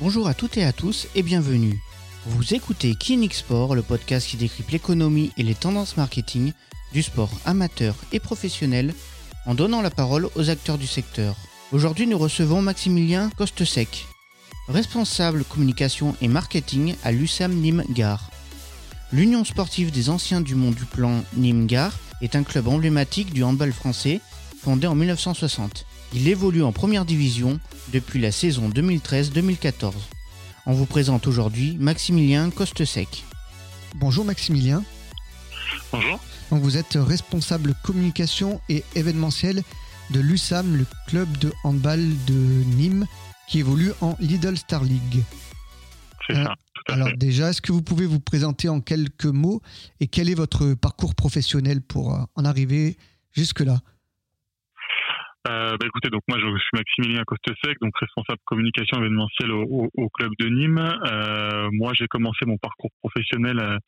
Bonjour à toutes et à tous et bienvenue. Vous écoutez Kinik Sport, le podcast qui décrypte l'économie et les tendances marketing du sport amateur et professionnel en donnant la parole aux acteurs du secteur. Aujourd'hui, nous recevons Maximilien Costesec, responsable communication et marketing à l'USAM Nîmes Gare. L'Union sportive des anciens du monde du plan Nîmes Gare est un club emblématique du handball français fondé en 1960. Il évolue en première division depuis la saison 2013-2014. On vous présente aujourd'hui Maximilien Costesec. Bonjour Maximilien. Bonjour. Donc vous êtes responsable communication et événementiel de l'USAM, le club de handball de Nîmes qui évolue en Lidl Star League. C'est Euh, ça. Tout à Alors fait. déjà, est-ce que vous pouvez vous présenter en quelques mots et quel est votre parcours professionnel pour euh, en arriver jusque-là? Euh, bah, écoutez, donc moi je suis Maximilien Costesec, donc responsable communication événementielle au, au- au club de Nîmes. Euh, moi j'ai commencé mon parcours professionnel à,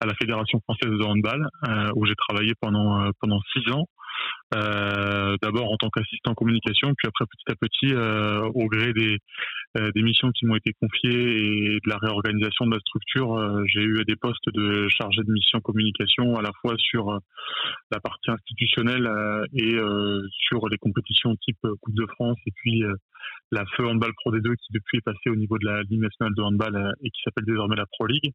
à la Fédération française de handball, euh, où j'ai travaillé pendant euh, pendant six ans. Euh, D'abord en tant qu'assistant communication, puis après petit à petit, euh, au gré des, euh, des missions qui m'ont été confiées et de la réorganisation de la structure, j'ai eu des postes de chargé de mission communication à la fois sur la partie institutionnelle et sur les compétitions type Coupe de France et puis la Feu Handball Pro D2 qui depuis est passée au niveau de la Ligue nationale de handball et qui s'appelle désormais la Pro League.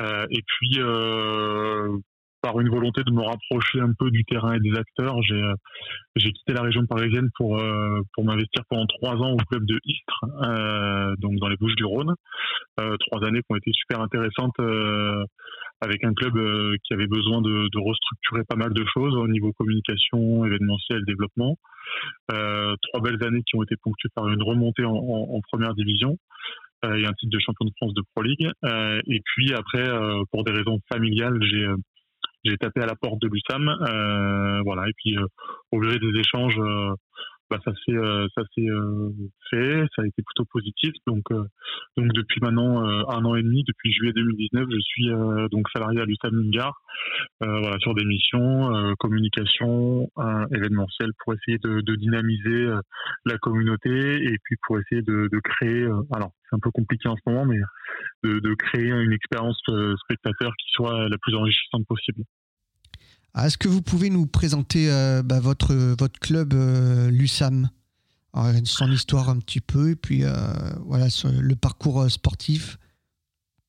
Euh, et puis euh, par une volonté de me rapprocher un peu du terrain et des acteurs, j'ai euh, j'ai quitté la région parisienne pour euh, pour m'investir pendant trois ans au club de Istres, euh, donc dans les Bouches du Rhône. Euh, trois années qui ont été super intéressantes euh, avec un club euh, qui avait besoin de, de restructurer pas mal de choses au niveau communication, événementiel, développement. Trois belles années qui ont été ponctuées par une remontée en, en- en première division et un titre de champion de France de Pro League. Et puis après, pour des raisons familiales, j'ai j'ai tapé à la porte de l'USAM, euh, voilà. Et puis euh, au gré des échanges, euh, bah, ça s'est euh, ça s'est euh, fait, ça a été plutôt positif. Donc euh, donc depuis maintenant un an et demi, depuis juillet 2019, je suis donc salarié à l'USAM Mingar, voilà, sur des missions, communication, euh, événementiel, pour essayer de, de dynamiser la communauté et puis pour essayer de, de créer. alors c'est un peu compliqué en ce moment, mais de, de créer une expérience spectateur qui soit la plus enrichissante possible. Ah, Est-ce que vous pouvez nous présenter euh, bah, votre, club, euh, l'USAM Son histoire un petit peu et puis euh, voilà, le parcours sportif.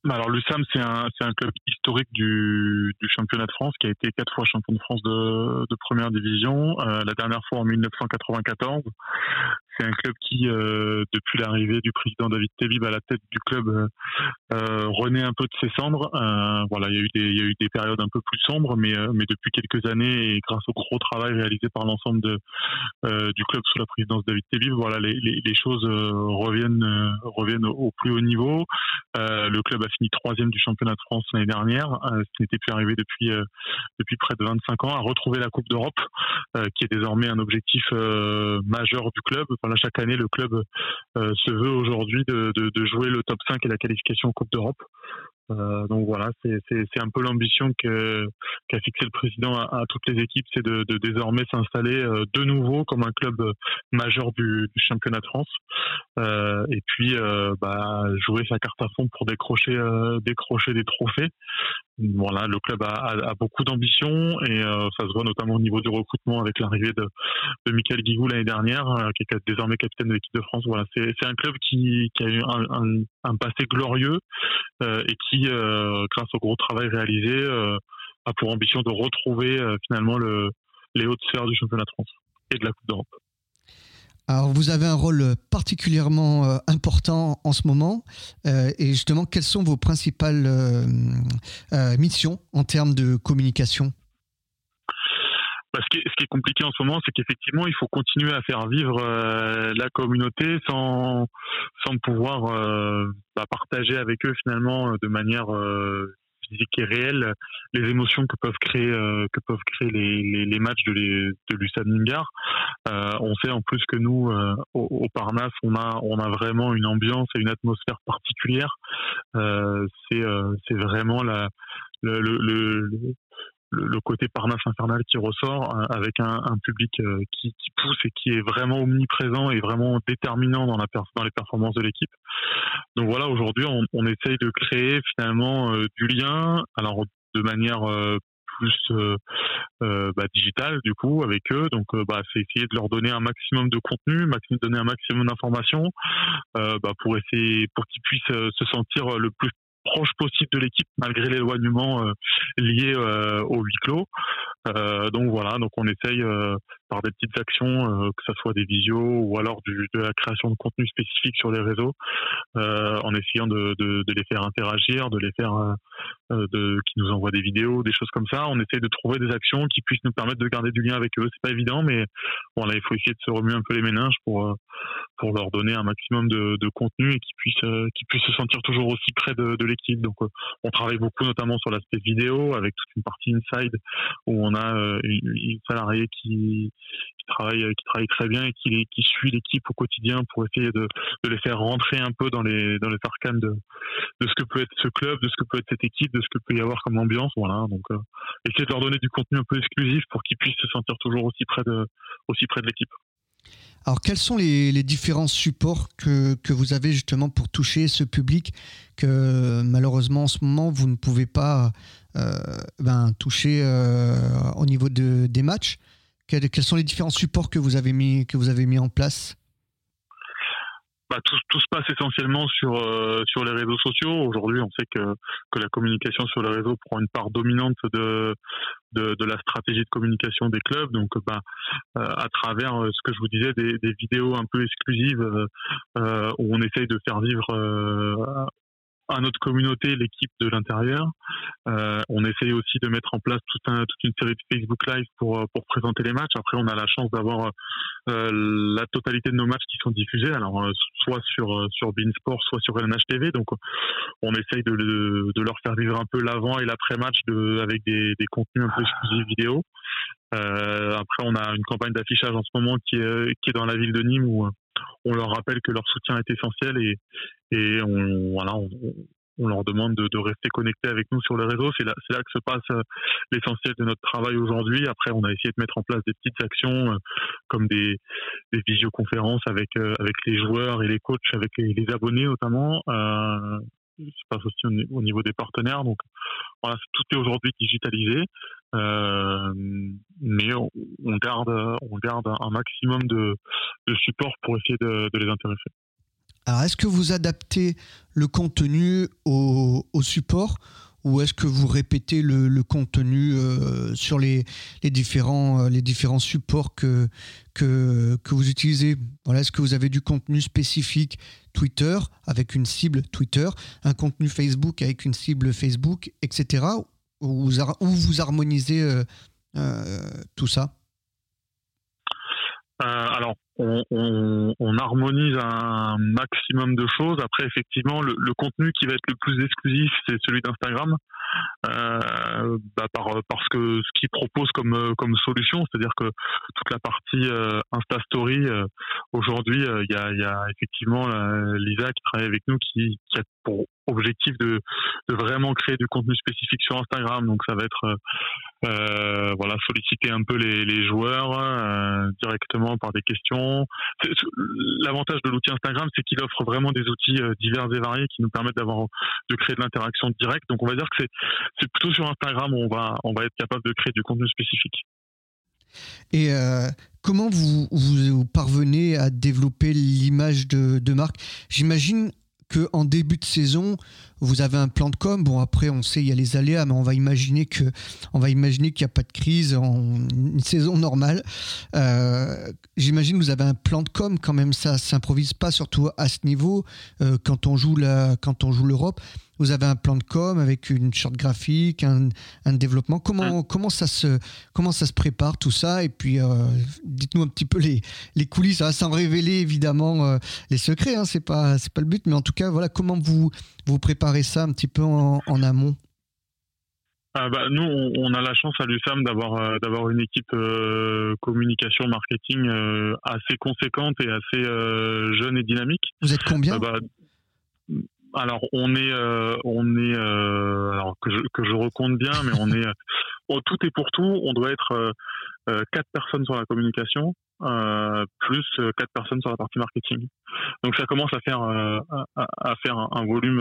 Bah Alors l'USAM c'est un c'est un club historique du, du championnat de France qui a été quatre fois champion de France de, de première division. Euh, la dernière fois en 1994. C'est un club qui euh, depuis l'arrivée du président David Tebib à la tête du club euh, euh, renaît un peu de ses cendres. Euh, voilà il y a eu des il y a eu des périodes un peu plus sombres mais euh, mais depuis quelques années et grâce au gros travail réalisé par l'ensemble de du club sous la présidence de David Tebib voilà les, les, choses reviennent reviennent au, plus haut niveau. Le club a fini troisième du championnat de France l'année dernière, euh, ce n'était plus arrivé depuis euh, depuis près de 25 ans, a retrouvé la Coupe d'Europe, euh, qui est désormais un objectif majeur du club. Chaque année, le club se veut aujourd'hui de, de, de jouer le top 5 et la qualification en Coupe d'Europe. Euh, donc voilà, c'est un peu l'ambition qu'a fixé le président à, toutes les équipes, c'est de, de désormais s'installer euh, de nouveau comme un club majeur du, championnat de France. Euh, et puis bah, jouer sa carte à fond pour décrocher décrocher des trophées. Voilà, le club a, a- beaucoup d'ambition et ça se voit notamment au niveau du recrutement avec l'arrivée de, de Michael Guigou l'année dernière, qui est désormais capitaine de l'équipe de France. Voilà, c'est un club qui, qui a eu un, un- passé glorieux et qui, euh, grâce au gros travail réalisé, euh, a pour ambition de retrouver euh, finalement le, les hautes sphères du championnat de France et de la Coupe d'Europe. Alors, vous avez un rôle particulièrement important en ce moment. et justement, quelles sont vos principales missions en termes de communication? Bah, ce, qui est, compliqué en ce moment, c'est qu'effectivement, il faut continuer à faire vivre euh, la communauté sans, sans pouvoir euh, bah, partager avec eux finalement de manière euh, physique et réelle les émotions que peuvent créer euh, que peuvent créer les, les, matchs de, les, de. Euh, on sait en plus que nous euh, au, au, Parnasse on a on a vraiment une ambiance et une atmosphère particulière. Euh, c'est c'est vraiment la le le, côté Parnasse infernal qui ressort avec un, public qui, pousse et qui est vraiment omniprésent et vraiment déterminant dans, la dans les performances de l'équipe. Donc voilà, aujourd'hui, on, on, essaye de créer finalement du lien, alors de manière plus euh, euh, bah, digital du coup avec eux. Donc euh, bah, c'est essayer de leur donner un maximum de contenu, donner un maximum d'informations bah, pour essayer pour qu'ils puissent se sentir le plus proche possible de l'équipe malgré l'éloignement lié au huis clos. donc voilà, donc on essaye par des petites actions, que ce soit des visios ou alors du, de la création de contenu spécifique sur les réseaux, en essayant de, de, de, les faire interagir, de les faire euh, de, qui nous envoient des vidéos, des choses comme ça. On essaye de trouver des actions qui puissent nous permettre de garder du lien avec eux. C'est pas évident, mais voilà, il faut essayer de se remuer un peu les méninges pour euh, pour leur donner un maximum de, de contenu et qu'ils puissent euh, qu'ils puissent se sentir toujours aussi près de, de l'équipe. Donc, on travaille beaucoup notamment sur l'aspect vidéo avec toute une partie inside où on a une, une salariée qui qui travaille qui travaille très bien et qui qui suit l'équipe au quotidien pour essayer de, de les faire rentrer un peu dans les dans les arcanes de de ce que peut être ce club, de ce que peut être cette équipe, ce que peut y avoir comme ambiance. Voilà, donc euh, essayer de leur donner du contenu un peu exclusif pour qu'ils puissent se sentir toujours aussi près de, aussi près de l'équipe. Alors, quels sont les, différents supports que, que, vous avez justement pour toucher ce public que malheureusement en ce moment vous ne pouvez pas euh, ben, toucher euh, au niveau de, des matchs? Quels, sont les différents supports que vous avez mis, que vous avez mis en place? Bah, tout, tout, se passe essentiellement sur euh, sur les réseaux sociaux. Aujourd'hui, on sait que que la communication sur les réseaux prend une part dominante de de, de la stratégie de communication des clubs. Donc, bah, euh, à travers euh, ce que je vous disais, des, des vidéos un peu exclusives où on essaye de faire vivre à notre communauté l'équipe de l'intérieur. Euh, on essaye aussi de mettre en place tout un, toute une série de Facebook Live pour, euh, pour présenter les matchs. Après, on a la chance d'avoir euh, la totalité de nos matchs qui sont diffusés, alors euh, soit sur sur Beansport, soit sur LNH TV. Donc, on essaye de, de, leur faire vivre un peu l'avant et l'après-match de, avec des, des contenus un peu exclusifs vidéo. Euh, après, on a une campagne d'affichage en ce moment qui est, qui est dans la ville de Nîmes où on leur rappelle que leur soutien est essentiel et, et on, voilà, on, leur demande de, rester connectés avec nous sur les réseaux. C'est là, c'est là que se passe euh, l'essentiel de notre travail aujourd'hui. Après, on a essayé de mettre en place des petites actions euh, comme des, des visioconférences avec euh, avec les joueurs et les coachs, avec les, abonnés notamment. Euh, se passe aussi au, niveau des partenaires. Donc voilà, tout est aujourd'hui digitalisé, euh, mais on, garde on garde un maximum de, de support pour essayer de, les intéresser. Alors, est-ce que vous adaptez le contenu au, support ou est-ce que vous répétez le, contenu euh, sur les, les, différents, euh, les différents supports que, vous utilisez? Est-ce que vous avez du contenu spécifique Twitter avec une cible Twitter, un contenu Facebook avec une cible Facebook, etc. Ou vous, harmonisez euh, tout ça? Alors, on, on, on, harmonise un maximum de choses. Après, effectivement, le, le, contenu qui va être le plus exclusif, c'est celui d'Instagram, euh, bah par, parce que ce qu'il propose comme, comme solution, c'est-à-dire que toute la partie euh, Insta Story, euh, aujourd'hui, euh, il y, a, y, a, effectivement Lisa qui travaille avec nous, qui, qui a pour objectif de, de, vraiment créer du contenu spécifique sur Instagram. Donc, ça va être euh, voilà solliciter un peu les, les joueurs euh, directement par des questions. L'avantage de l'outil Instagram, c'est qu'il offre vraiment des outils euh, divers et variés qui nous permettent d'avoir de créer de l'interaction directe. Donc on va dire que c'est plutôt sur Instagram où on va on va être capable de créer du contenu spécifique. Et euh, comment vous, parvenez à développer l'image de, de marque? J'imagine qu'en début de saison, vous avez un plan de com. Bon, après, on sait, il y a les aléas, mais on va imaginer que, qu'il n'y a pas de crise en une saison normale. Euh, j'imagine que vous avez un plan de com quand même. Ça s'improvise pas, surtout à ce niveau, euh, quand on joue la, quand on joue l'Europe vous avez un plan de com avec une charte graphique, un, un développement. Comment, comment, ça se, comment ça se prépare tout ça? Et puis, euh, dites-nous un petit peu les, les coulisses, hein, sans révéler évidemment euh, les secrets, hein, c'est pas, c'est pas le but, mais en tout cas, voilà, comment vous, vous préparez ça un petit peu en, en amont? Ah bah, nous, on, a la chance à l'USAM d'avoir euh, d'avoir une équipe communication marketing assez conséquente et assez jeune et dynamique. Vous êtes combien? Ah bah, alors on est, euh, on est, euh, alors que je, que je recompte bien, mais on est, tout et pour tout, on doit être quatre personnes sur la communication, euh, plus euh, quatre personnes sur la partie marketing. Donc ça commence à faire euh, à, faire un, volume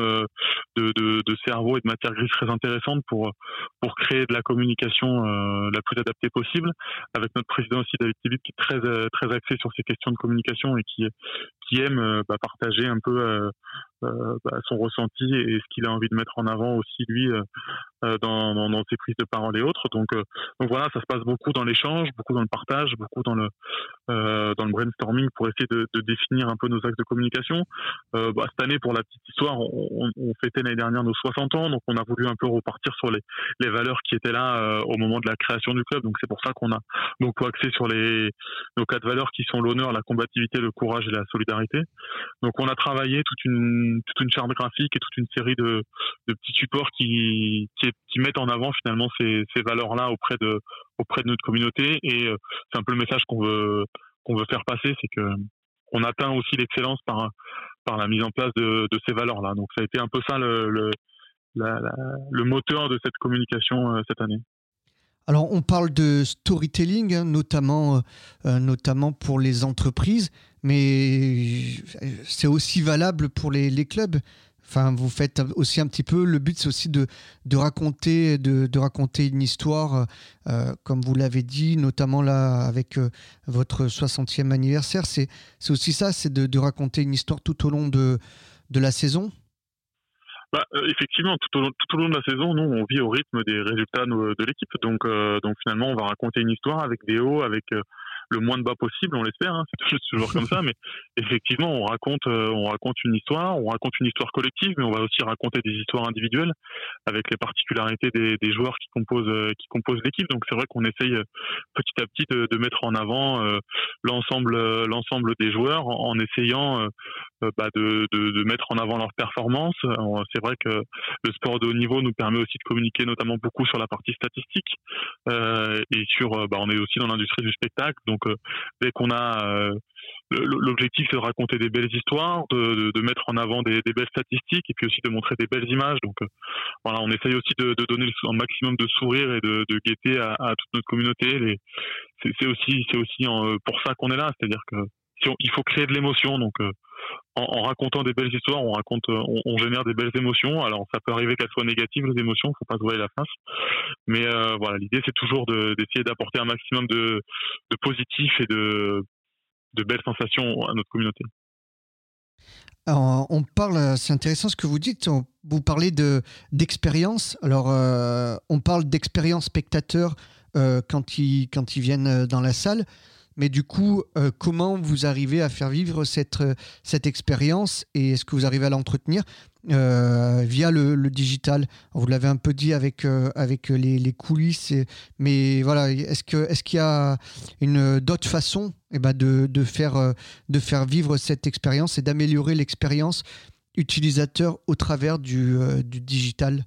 de, de, de, cerveau et de matière grise très intéressante pour pour créer de la communication la plus adaptée possible. Avec notre président aussi David Tibit qui est très très axé sur ces questions de communication et qui qui aime bah, partager un peu bah, son ressenti et ce qu'il a envie de mettre en avant aussi lui dans, ses prises de parole et autres. Donc donc voilà, ça se passe beaucoup dans l'échange, beaucoup dans le partage, beaucoup dans le euh, dans le brainstorming pour essayer de, définir un peu nos axes de communication. Euh, bah, cette année, pour la petite histoire, on, fêtait l'année dernière nos 60 ans, donc on a voulu un peu repartir sur les, les valeurs qui étaient là euh, au moment de la création du club. Donc c'est pour ça qu'on a beaucoup axé sur les nos quatre valeurs qui sont l'honneur, la combativité, le courage et la solidarité. Donc on a travaillé toute une toute charte graphique et toute une série de, petits supports qui, mettent en avant finalement ces, valeurs-là auprès de notre communauté et euh, c'est un peu le message qu'on veut qu'on faire passer, c'est que on atteint aussi l'excellence par la mise en place de, ces valeurs-là. Donc ça a été un peu ça le moteur de cette communication euh, cette année. Alors on parle de storytelling, hein, euh, notamment pour les entreprises, mais c'est aussi valable pour les, clubs. Enfin, vous faites aussi un petit peu. Le but, c'est aussi de, de raconter, de, raconter une histoire, euh, comme vous l'avez dit, notamment là avec euh, votre 60e anniversaire. C'est, aussi ça, c'est de, de, raconter une histoire tout au long de, la saison. Bah, euh, effectivement, tout au, long, tout au long de la saison, nous, on vit au rythme des résultats de l'équipe. Donc, donc finalement, on va raconter une histoire avec des hauts, avec le moins de bas possible, on l'espère. Hein, c'est toujours comme ça, mais effectivement, on raconte, euh, on raconte une histoire, on raconte une histoire collective, mais on va aussi raconter des histoires individuelles avec les particularités des, des joueurs qui composent, euh, qui composent l'équipe. Donc c'est vrai qu'on essaye euh, petit à petit de, de mettre en avant l'ensemble, l'ensemble des joueurs en, essayant bah, de, de, de, mettre en avant leurs performances. C'est vrai que le sport de haut niveau nous permet aussi de communiquer notamment beaucoup sur la partie statistique euh, et sur, bah, on est aussi dans l'industrie du spectacle, donc donc euh, dès qu'on a euh, l'objectif c'est de raconter des belles histoires, de, mettre en avant des, belles statistiques et puis aussi de montrer des belles images. Donc euh, voilà, on essaye aussi de, donner un maximum de sourire et de, gaieté à, toute notre communauté. C'est aussi c'est aussi pour ça qu'on est là, c'est-à-dire que faut créer de l'émotion. Donc en, racontant des belles histoires, on raconte, on, on, génère des belles émotions. Alors ça peut arriver qu'elles soient négatives les émotions, faut pas se voiler la face. Mais euh, voilà, l'idée c'est toujours d'essayer d'apporter un maximum de, de positif et de, belles sensations à notre communauté. On parle, c'est intéressant ce que vous dites. vous parlez de d'expérience. Alors, euh, on parle d'expérience spectateur euh, quand ils quand ils viennent dans la salle. Mais du coup, euh, comment vous arrivez à faire vivre cette, euh, cette expérience et est-ce que vous arrivez à l'entretenir euh, via le, digital? Vous l'avez un peu dit avec, avec les, coulisses, mais voilà, est-ce qu'il est y a une d'autres façons eh ben de, de, faire, de faire vivre cette expérience et d'améliorer l'expérience utilisateur au travers du, du digital?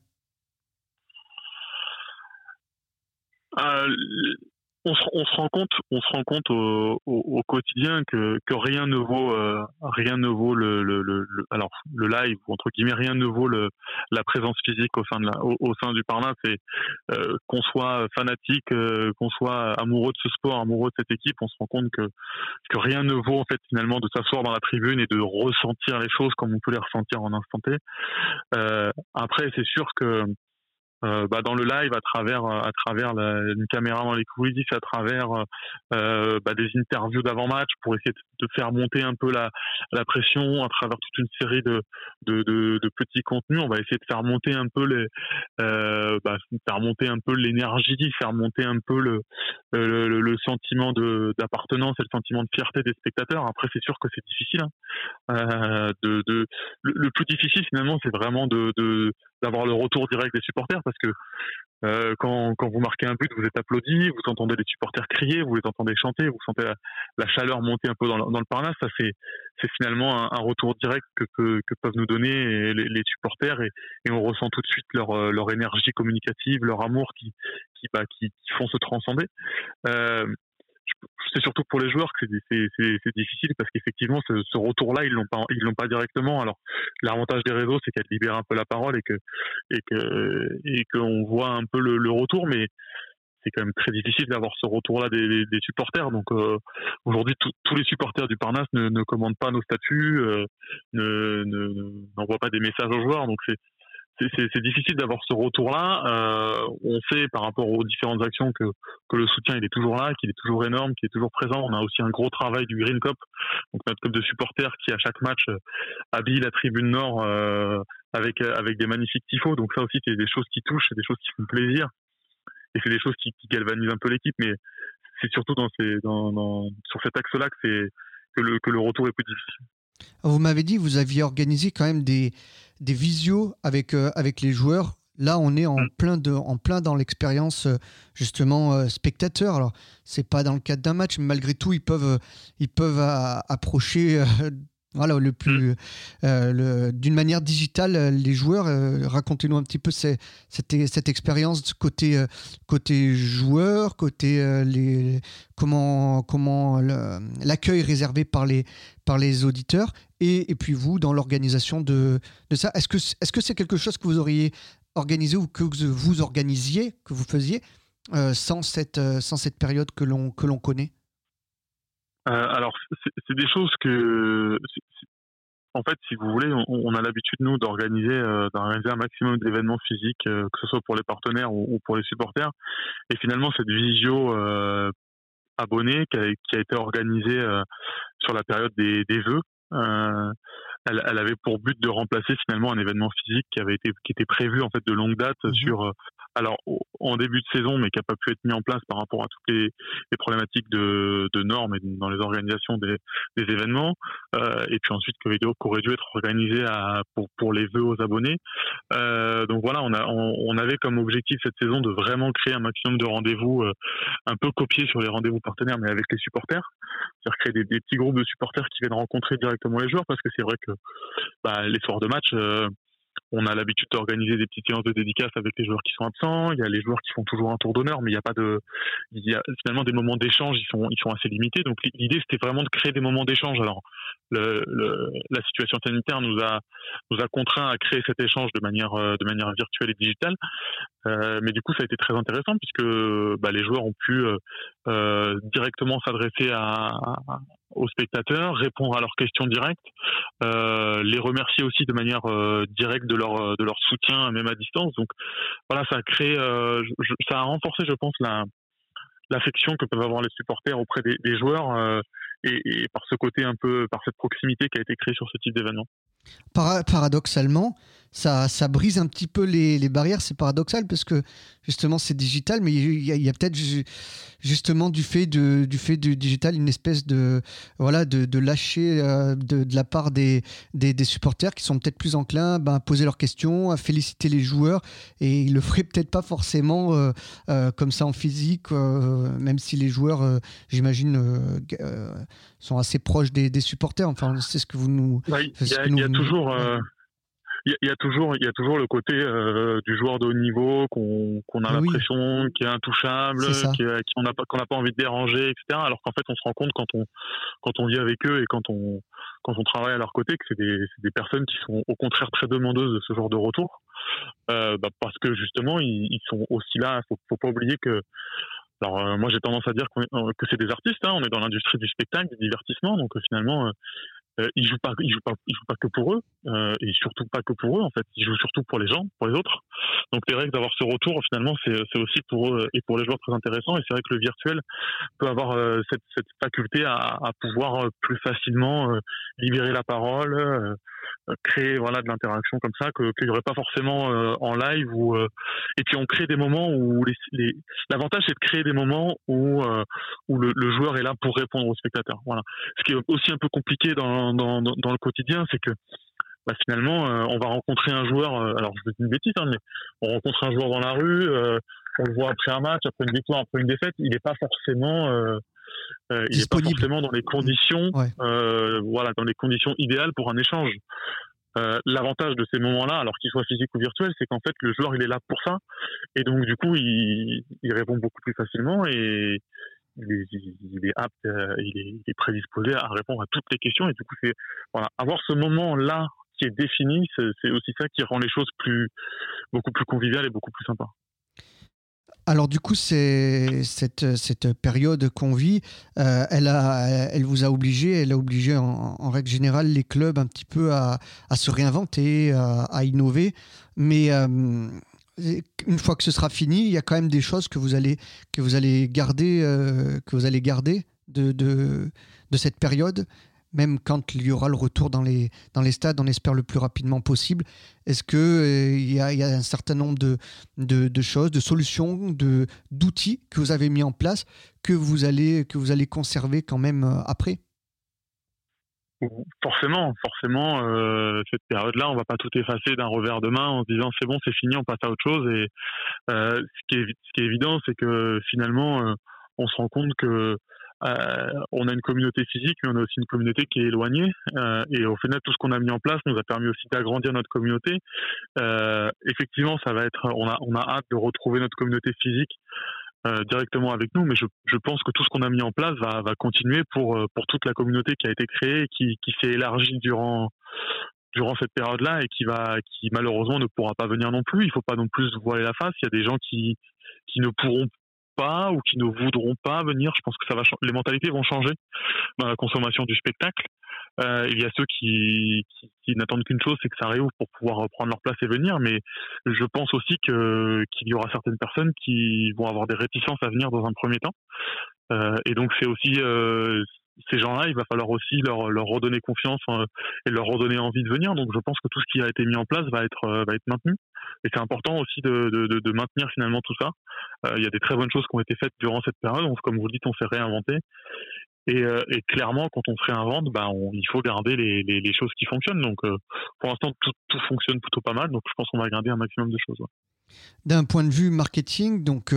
On se, on se, rend compte, on se rend compte au, au, au quotidien que, que, rien ne vaut, euh, rien ne vaut le, le, le, alors le live entre guillemets rien ne vaut le, la présence physique au sein de la, au, au sein du Parnasse. Et euh, qu'on soit fanatique, euh, qu'on soit amoureux de ce sport, amoureux de cette équipe, on se rend compte que que rien ne vaut en fait finalement de s'asseoir dans la tribune et de ressentir les choses comme on peut les ressentir en instant T. Euh, après, c'est sûr que euh, bah, dans le live à travers à travers la, une caméra dans les coulisses, à travers euh, bah, des interviews d'avant-match pour essayer de, faire monter un peu la, la pression à travers toute une série de, de, de, de petits contenus. On va essayer de faire monter un peu les euh, bah, faire monter un peu l'énergie, faire monter un peu le le, le sentiment de d'appartenance et le sentiment de fierté des spectateurs. Après, c'est sûr que c'est difficile. Hein. Euh, de, le, le, plus difficile finalement, c'est vraiment de, de d'avoir le retour direct des supporters parce que euh, quand, quand vous marquez un but, vous êtes applaudi, vous entendez les supporters crier, vous les entendez chanter, vous sentez la, la chaleur monter un peu dans le, dans le Parnasse. Ça, c'est, c'est finalement un, un, retour direct que, peut, que peuvent nous donner les, les supporters et, et, on ressent tout de suite leur, euh, leur énergie communicative, leur amour qui, qui, bah, qui, qui font se transcender. Euh, c'est surtout pour les joueurs que c'est difficile parce qu'effectivement ce, ce retour-là ils l'ont pas ils l'ont pas directement. Alors l'avantage des réseaux c'est qu'elles libèrent un peu la parole et que et que et qu'on voit un peu le, le, retour, mais c'est quand même très difficile d'avoir ce retour-là des, des, supporters. Donc euh, aujourd'hui, tous les supporters du Parnasse ne, ne commandent pas nos statuts, euh, ne n'envoient pas des messages aux joueurs. Donc c'est c'est difficile d'avoir ce retour-là. Euh, on sait par rapport aux différentes actions que, que le soutien il est toujours là, qu'il est toujours énorme, qu'il est toujours présent. On a aussi un gros travail du Green Cup, donc notre club de supporters qui à chaque match habille la tribune nord euh, avec avec des magnifiques tifos. Donc ça aussi c'est des choses qui touchent, c'est des choses qui font plaisir et c'est des choses qui, galvanisent un peu l'équipe. Mais c'est surtout dans ces, dans, sur cet axe-là que, c'est, que, le, que le retour est plus difficile. Vous m'avez dit que vous aviez organisé quand même des, des visios avec, euh, avec les joueurs. Là, on est en, mm. plein, de, en plein dans l'expérience euh, justement euh, spectateur. Alors, c'est pas dans le cadre d'un match, mais malgré tout, ils peuvent, ils peuvent approcher voilà, le plus, mm. euh, d'une manière digitale, euh, les joueurs, euh, racontez-nous un petit peu cette, cette expérience côté, côté joueur, côté les, comment, comment l'accueil réservé par les, par les auditeurs, et, et puis vous, dans l'organisation de, de ça. Est-ce que est-ce que c'est quelque chose que vous auriez organisé ou que vous organisiez, que vous faisiez, sans, cette, sans cette période que l'on connaît? Alors, c'est des choses que, en fait, si vous voulez, on, a l'habitude nous d'organiser, euh, d'organiser un maximum d'événements physiques, euh, que ce soit pour les partenaires ou, pour les supporters. Et finalement, cette visio euh, abonnée qui a, qui a, été organisée sur la période des, des vœux, elle, elle, avait pour but de remplacer finalement un événement physique qui avait été qui était prévu en fait de longue date mmh sur alors en début de saison, mais qui n'a pas pu être mis en place par rapport à toutes les, les problématiques de, de, normes et dans les organisations des, des événements. Euh, et puis ensuite, que vidéo aurait dû être organisé à, pour, pour les vœux aux abonnés. Euh, donc voilà, on, a, on, avait comme objectif cette saison de vraiment créer un maximum de rendez-vous, euh, un peu copiés sur les rendez-vous partenaires, mais avec les supporters. C'est-à-dire créer des, des, petits groupes de supporters qui viennent rencontrer directement les joueurs, parce que c'est vrai que bah, les soirs de match euh, on a l'habitude d'organiser des petites séances de dédicaces avec les joueurs qui sont absents. Il y a les joueurs qui font toujours un tour d'honneur, mais il n'y a pas de, y a finalement des moments d'échange, ils sont, ils sont assez limités. Donc l'idée c'était vraiment de créer des moments d'échange. Alors la situation sanitaire nous a, nous a contraint à créer cet échange de manière, euh, de manière virtuelle et digitale. Euh, mais du coup, ça a été très intéressant puisque bah, les joueurs ont pu euh, euh directement s'adresser à, aux spectateurs, répondre à leurs questions directes, euh, les remercier aussi de manière euh, directe de leur de leur soutien même à distance. Donc voilà, ça a créé, euh, ça a renforcé, je pense, la l'affection que peuvent avoir les supporters auprès des, joueurs et, par ce côté un peu, par cette proximité qui a été créée sur ce type d'événement. paradoxalement, ça, ça brise un petit peu les, les barrières. C'est paradoxal parce que justement c'est digital, mais il y a, peut-être justement du fait de, du fait du digital une espèce de voilà de, de lâcher euh, de, de, la part des, des, des supporters qui sont peut-être plus enclins ben, à poser leurs questions, à féliciter les joueurs et ils le feraient peut-être pas forcément euh, euh, comme ça en physique, même si les joueurs, j'imagine, sont assez proches des, des supporters. Enfin, c'est ce que vous nous. Il y, a, toujours il y, a toujours il y a toujours le côté euh, du joueur de haut niveau qu'on qu'on a l'impression qui est intouchable qui, qu'on n'a pas qu'on n'a pas envie de déranger etc alors qu'en fait on se rend compte quand on quand on vit avec eux et quand on quand on travaille à leur côté que c'est des c'est des personnes qui sont au contraire très demandeuses de ce genre de retour. Euh, bah parce que justement ils, ils sont aussi là. Faut, faut pas oublier que alors euh, moi j'ai tendance à dire euh, que c'est des artistes, hein, on est dans l'industrie du spectacle, du divertissement, donc finalement euh, ils jouent pas, ils jouent pas, ils jouent pas que pour eux, euh, et surtout pas que pour eux en fait. Ils jouent surtout pour les gens, pour les autres. Donc c'est vrai que d'avoir ce retour finalement, c'est aussi pour eux et pour les joueurs très intéressant. Et c'est vrai que le virtuel peut avoir euh, cette, cette, faculté à, à, pouvoir euh, plus facilement euh, libérer la parole, créer voilà de l'interaction comme ça que qu'il n'y aurait pas forcément en live. Ou et puis on crée des moments où les, l'avantage c'est de créer des moments où où le, le, joueur est là pour répondre aux spectateurs. Voilà. Ce qui est aussi un peu compliqué dans dans, dans, le quotidien, c'est que bah, finalement, euh, on va rencontrer un joueur, euh, alors je vais une bêtise, hein, mais on rencontre un joueur dans la rue, euh, on le voit après un match, après une victoire, après une défaite, il n'est pas forcément, il est pas forcément dans les conditions, voilà, dans les conditions idéales pour un échange. L'avantage de ces moments-là, alors qu'ils soient physiques ou virtuels, c'est qu'en fait le joueur il est là pour ça, et donc du coup il, il répond beaucoup plus facilement et il est, apte, euh, il, est, prédisposé à répondre à toutes les questions. Et du coup, c'est voilà, avoir ce moment-là qui est défini, c'est aussi ça qui rend les choses plus, beaucoup plus conviviales et beaucoup plus sympas. Alors du coup, c'est cette, période qu'on vit, euh, elle, vous a obligé, elle a obligé en, règle générale les clubs un petit peu à, se réinventer, à, innover. Mais euh, une fois que ce sera fini, il y a quand même des choses que vous allez, garder, euh, que vous allez garder de, de, de cette période même quand il y aura le retour dans les, dans les stades, on espère le plus rapidement possible. Est-ce qu'il euh, y, a, un certain nombre de, de, choses, de solutions, d'outils que vous avez mis en place que vous allez, que vous allez conserver quand même euh, après? Forcément, forcément, euh, cette période-là, on va pas tout effacer d'un revers de main en se disant c'est bon, c'est fini, on passe à autre chose. Et ce, qui est, ce qui est évident, c'est que finalement, on se rend compte que euh, on a une communauté physique, mais on a aussi une communauté qui est éloignée. Euh, et au final, tout ce qu'on a mis en place nous a permis aussi d'agrandir notre communauté. Euh, effectivement, ça va être, on a, on a hâte de retrouver notre communauté physique directement avec nous, mais je, je pense que tout ce qu'on a mis en place va, va continuer pour, pour toute la communauté qui a été créée, qui, qui s'est élargie durant durant cette période-là et qui va, qui malheureusement ne pourra pas venir non plus. Il faut pas non plus voiler la face. Il y a des gens qui, qui ne pourront pas ou qui ne voudront pas venir. Je pense que ça va, les mentalités vont changer dans la consommation du spectacle. Euh, il y a ceux qui, n'attendent qu'une chose, c'est que ça réouvre pour pouvoir prendre leur place et venir. Mais je pense aussi qu'il y aura certaines personnes qui vont avoir des réticences à venir dans un premier temps. Euh, et donc c'est aussi euh, ces gens-là, il va falloir aussi leur, redonner confiance euh, et leur redonner envie de venir. Donc je pense que tout ce qui a été mis en place va être, euh, maintenu. Et c'est important aussi de, maintenir finalement tout ça. Euh, il y a des très bonnes choses qui ont été faites durant cette période. comme vous le dites, on s'est réinventé. Et, et, clairement, quand on se réinvente, bah, il faut garder les, choses qui fonctionnent. Donc pour l'instant, tout, tout, fonctionne plutôt pas mal. Donc je pense qu'on va garder un maximum de choses. D'un point de vue marketing, donc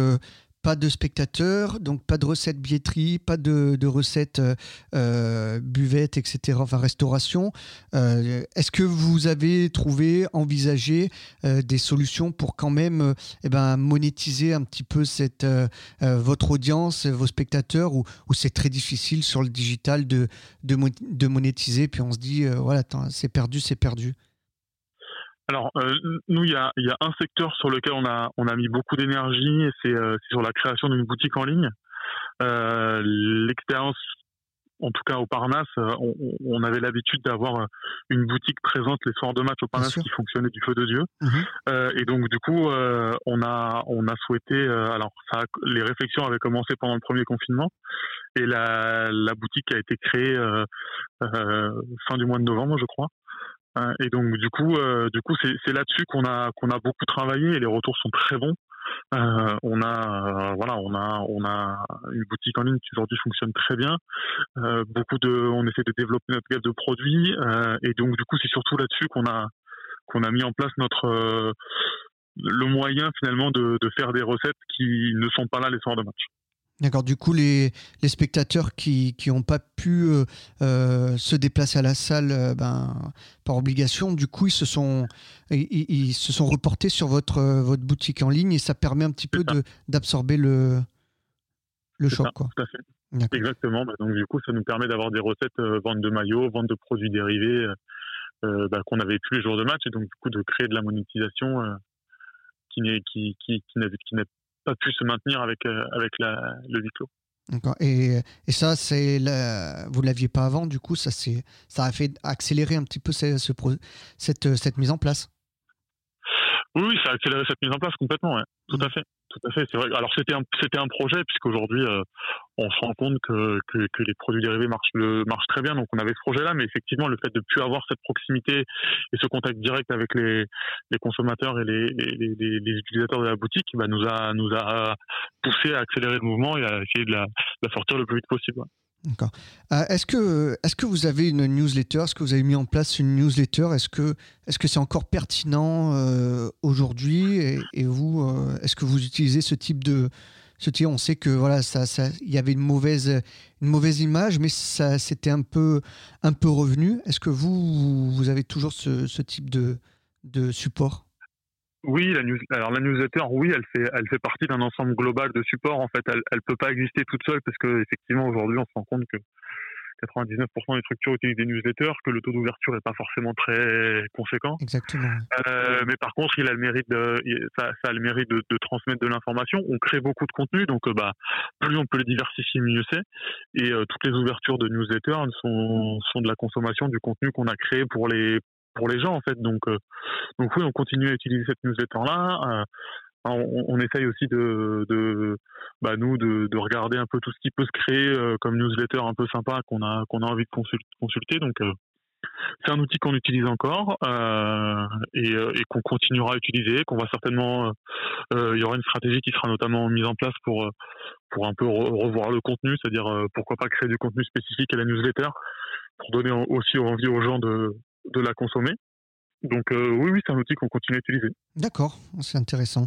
pas de spectateurs, donc pas de recettes billetterie, pas de, de recettes euh, euh buvettes, etc., enfin restauration. Euh, est-ce que vous avez trouvé, envisagé euh, des solutions pour quand même eh ben, monétiser un petit peu cette, votre audience, vos spectateurs, ou, c'est très difficile sur le digital de, de, de monétiser, puis on se dit, voilà, c'est perdu, c'est perdu? Alors, euh, nous, il y a, y a, un secteur sur lequel on a, on a mis beaucoup d'énergie, et c'est euh, sur la création d'une boutique en ligne. Euh, L'expérience, en tout cas au Parnasse, euh, on, on avait l'habitude d'avoir une boutique présente les soirs de match au Parnasse qui fonctionnait du feu de Dieu. Mmh. et donc, du coup, on, a, on a souhaité... alors, ça les réflexions avaient commencé pendant le premier confinement, et la, la boutique a été créée fin du mois de novembre, je crois. Hein, et donc du coup, euh, du coup, c'est là-dessus qu'on a qu'on a beaucoup travaillé et les retours sont très bons. Euh, on a euh, voilà, on a on a une boutique en ligne qui aujourd'hui fonctionne très bien. Euh, beaucoup de, on essaie de développer notre gamme de produits euh, et donc du coup, c'est surtout là-dessus qu'on a qu'on a mis en place notre le moyen finalement de, de faire des recettes qui ne sont pas là les soirs de match. D'accord, du coup, les, les spectateurs qui n'ont pas pu euh, euh, se déplacer à la salle euh, ben, par obligation, du coup, ils se sont, ils, se sont reportés sur votre, votre boutique en ligne et ça permet un petit peu d'absorber le, le choc. quoi. Tout à fait. Exactement. Bah, donc, du coup, ça nous permet d'avoir des recettes vente de maillots, vente de produits dérivés bah, qu'on n'avait plus les jours de match et donc, du coup, de créer de la monétisation qui n'est qui, qui, qui, qui pas pu se maintenir avec, euh, avec le huis. D'accord. Et, et, ça, c'est vous ne l'aviez pas avant, du coup, ça, ça a fait accélérer un petit peu ce, cette, cette mise en place? Oui, ça a accéléré cette mise en place complètement, ouais. tout à fait tout à fait. C'est vrai. Alors c'était un c'était un projet puisqu'aujourd'hui euh, on se rend compte que, que, que, les produits dérivés marchent le, marchent très bien. Donc on avait ce projet-là, mais effectivement le fait de plus avoir cette proximité et ce contact direct avec les, les consommateurs et les, les, les, les, utilisateurs de la boutique, bah, nous a nous a poussé à accélérer le mouvement et à essayer de la, de la sortir le plus vite possible. D'accord. Euh, est-ce que, est que vous avez une newsletter? Est-ce que vous avez mis en place une newsletter? Est-ce que est -ce c'est encore pertinent euh, aujourd'hui? Et, vous, euh, est-ce que vous utilisez ce type de... Ce type, on sait que voilà, ça, ça, y avait une mauvaise, mauvaise image, mais ça, c'était un peu, un peu revenu. Est-ce que vous, vous avez toujours ce, ce type de, de support? Oui, la news, alors la newsletter, oui, elle fait, elle fait partie d'un ensemble global de supports. En fait, elle, elle peut pas exister toute seule parce que effectivement aujourd'hui, on se rend compte que 99% des structures utilisent des newsletters, que le taux d'ouverture n'est pas forcément très conséquent. Exactement. Euh, mais par contre, il a le mérite de, ça, ça a le mérite de, de transmettre de l'information. On crée beaucoup de contenu, donc bah, plus on peut le diversifier, mieux c'est. Et toutes les ouvertures de newsletters sont, sont de la consommation du contenu qu'on a créé pour les pour les gens en fait. Donc, donc oui, on continue à utiliser cette newsletter là on, on, essaye aussi de, de bah nous de, de, regarder un peu tout ce qui peut se créer euh, comme newsletter un peu sympa qu'on a qu'on a envie de consulter, donc euh, c'est un outil qu'on utilise encore euh, et, et qu'on continuera à utiliser qu'on va certainement il y aura une stratégie qui sera notamment mise en place pour pour un peu revoir le contenu c'est-à-dire pourquoi pas créer du contenu spécifique à la newsletter pour donner aussi envie aux gens de de la consommer donc euh, oui, c'est un outil qu'on continue à utiliser. D'accord, c'est intéressant.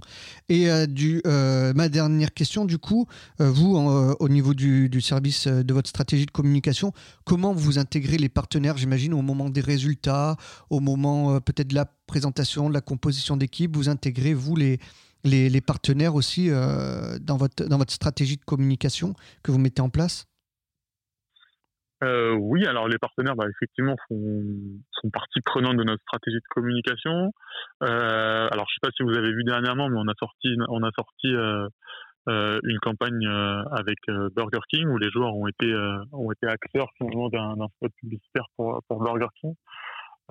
Et euh, du, euh, ma dernière question, du coup, vous, au niveau du, service de votre stratégie de communication, comment vous intégrez les partenaires, j'imagine, au moment des résultats, au moment peut-être de la présentation, de la composition d'équipe, vous intégrez, vous, les, les, les partenaires aussi dans, votre, dans votre stratégie de communication que vous mettez en place? Euh, oui, alors les partenaires, bah, effectivement, font, sont partie prenante de notre stratégie de communication. Euh, alors, je sais pas si vous avez vu dernièrement, mais on a sorti, on a sorti euh, euh une campagne euh, avec euh, Burger King où les joueurs ont été ont été acteurs finalement d'un spot publicitaire pour, pour Burger King.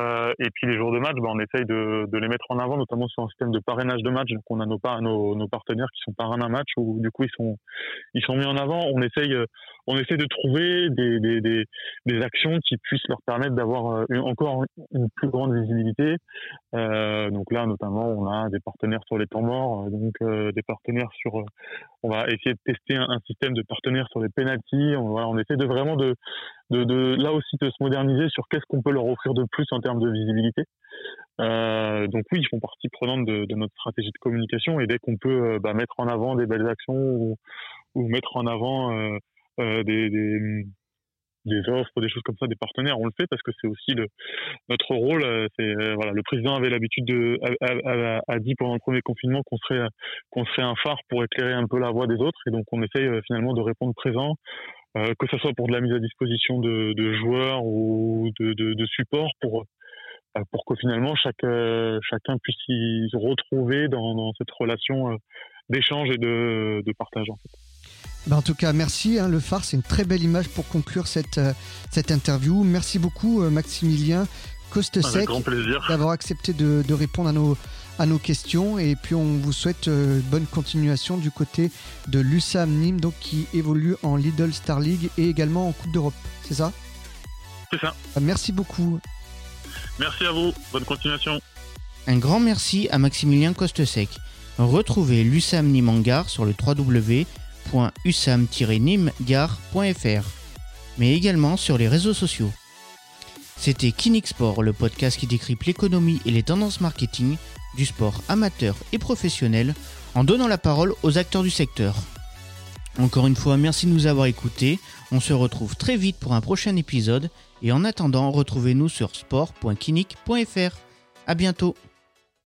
Euh, et puis les jours de match, bah, on essaye de, de, les mettre en avant, notamment sur un système de parrainage de match. Donc on a nos, nos, nos partenaires qui sont parrains d'un match où du coup ils sont ils sont mis en avant. On essaye on essaie de trouver des, des, des, actions qui puissent leur permettre d'avoir euh, encore une plus grande visibilité. Euh, donc là, notamment, on a des partenaires sur les temps morts, euh, donc euh, des partenaires sur. on va essayer de tester un, système de partenaires sur les penalties. Voilà, on essaie de vraiment de, de, de là aussi de se moderniser sur qu'est-ce qu'on peut leur offrir de plus en termes de visibilité. Euh, donc oui, ils font partie prenante de, de, notre stratégie de communication et dès qu'on peut bah, mettre en avant des belles actions ou, ou mettre en avant euh, euh, des, des, des, offres, des choses comme ça, des partenaires, on le fait parce que c'est aussi le, notre rôle. Euh, c'est euh, voilà, le président avait l'habitude de a, a, dit pendant le premier confinement qu'on serait qu'on serait un phare pour éclairer un peu la voix des autres et donc on essaye finalement de répondre présent. Que ce soit pour de la mise à disposition de, de joueurs ou de, de, de support pour pour que finalement chaque, chacun puisse s'y retrouver dans, dans, cette relation d'échange et de, de partage. En fait. Ben, en tout cas, merci. Hein, le phare, c'est une très belle image pour conclure cette, euh, cette interview. Merci beaucoup, euh, Maximilien Costesec, d'avoir accepté de, de, répondre à nos, à nos questions. Et puis, on vous souhaite euh, bonne continuation du côté de l'USAM Nîmes, donc, qui évolue en Lidl Star League et également en Coupe d'Europe. C'est ça? C'est ça. Ben, merci beaucoup. Merci à vous. Bonne continuation. Un grand merci à Maximilien Costesec. Retrouvez l'USAM Nîmes en gare sur le 3W www.usam-nimgar.fr, mais également sur les réseaux sociaux. C'était Kinixport, le podcast qui décrypte l'économie et les tendances marketing du sport amateur et professionnel en donnant la parole aux acteurs du secteur. Encore une fois, merci de nous avoir écoutés. On se retrouve très vite pour un prochain épisode et en attendant, retrouvez-nous sur sport.kinic.fr. À bientôt.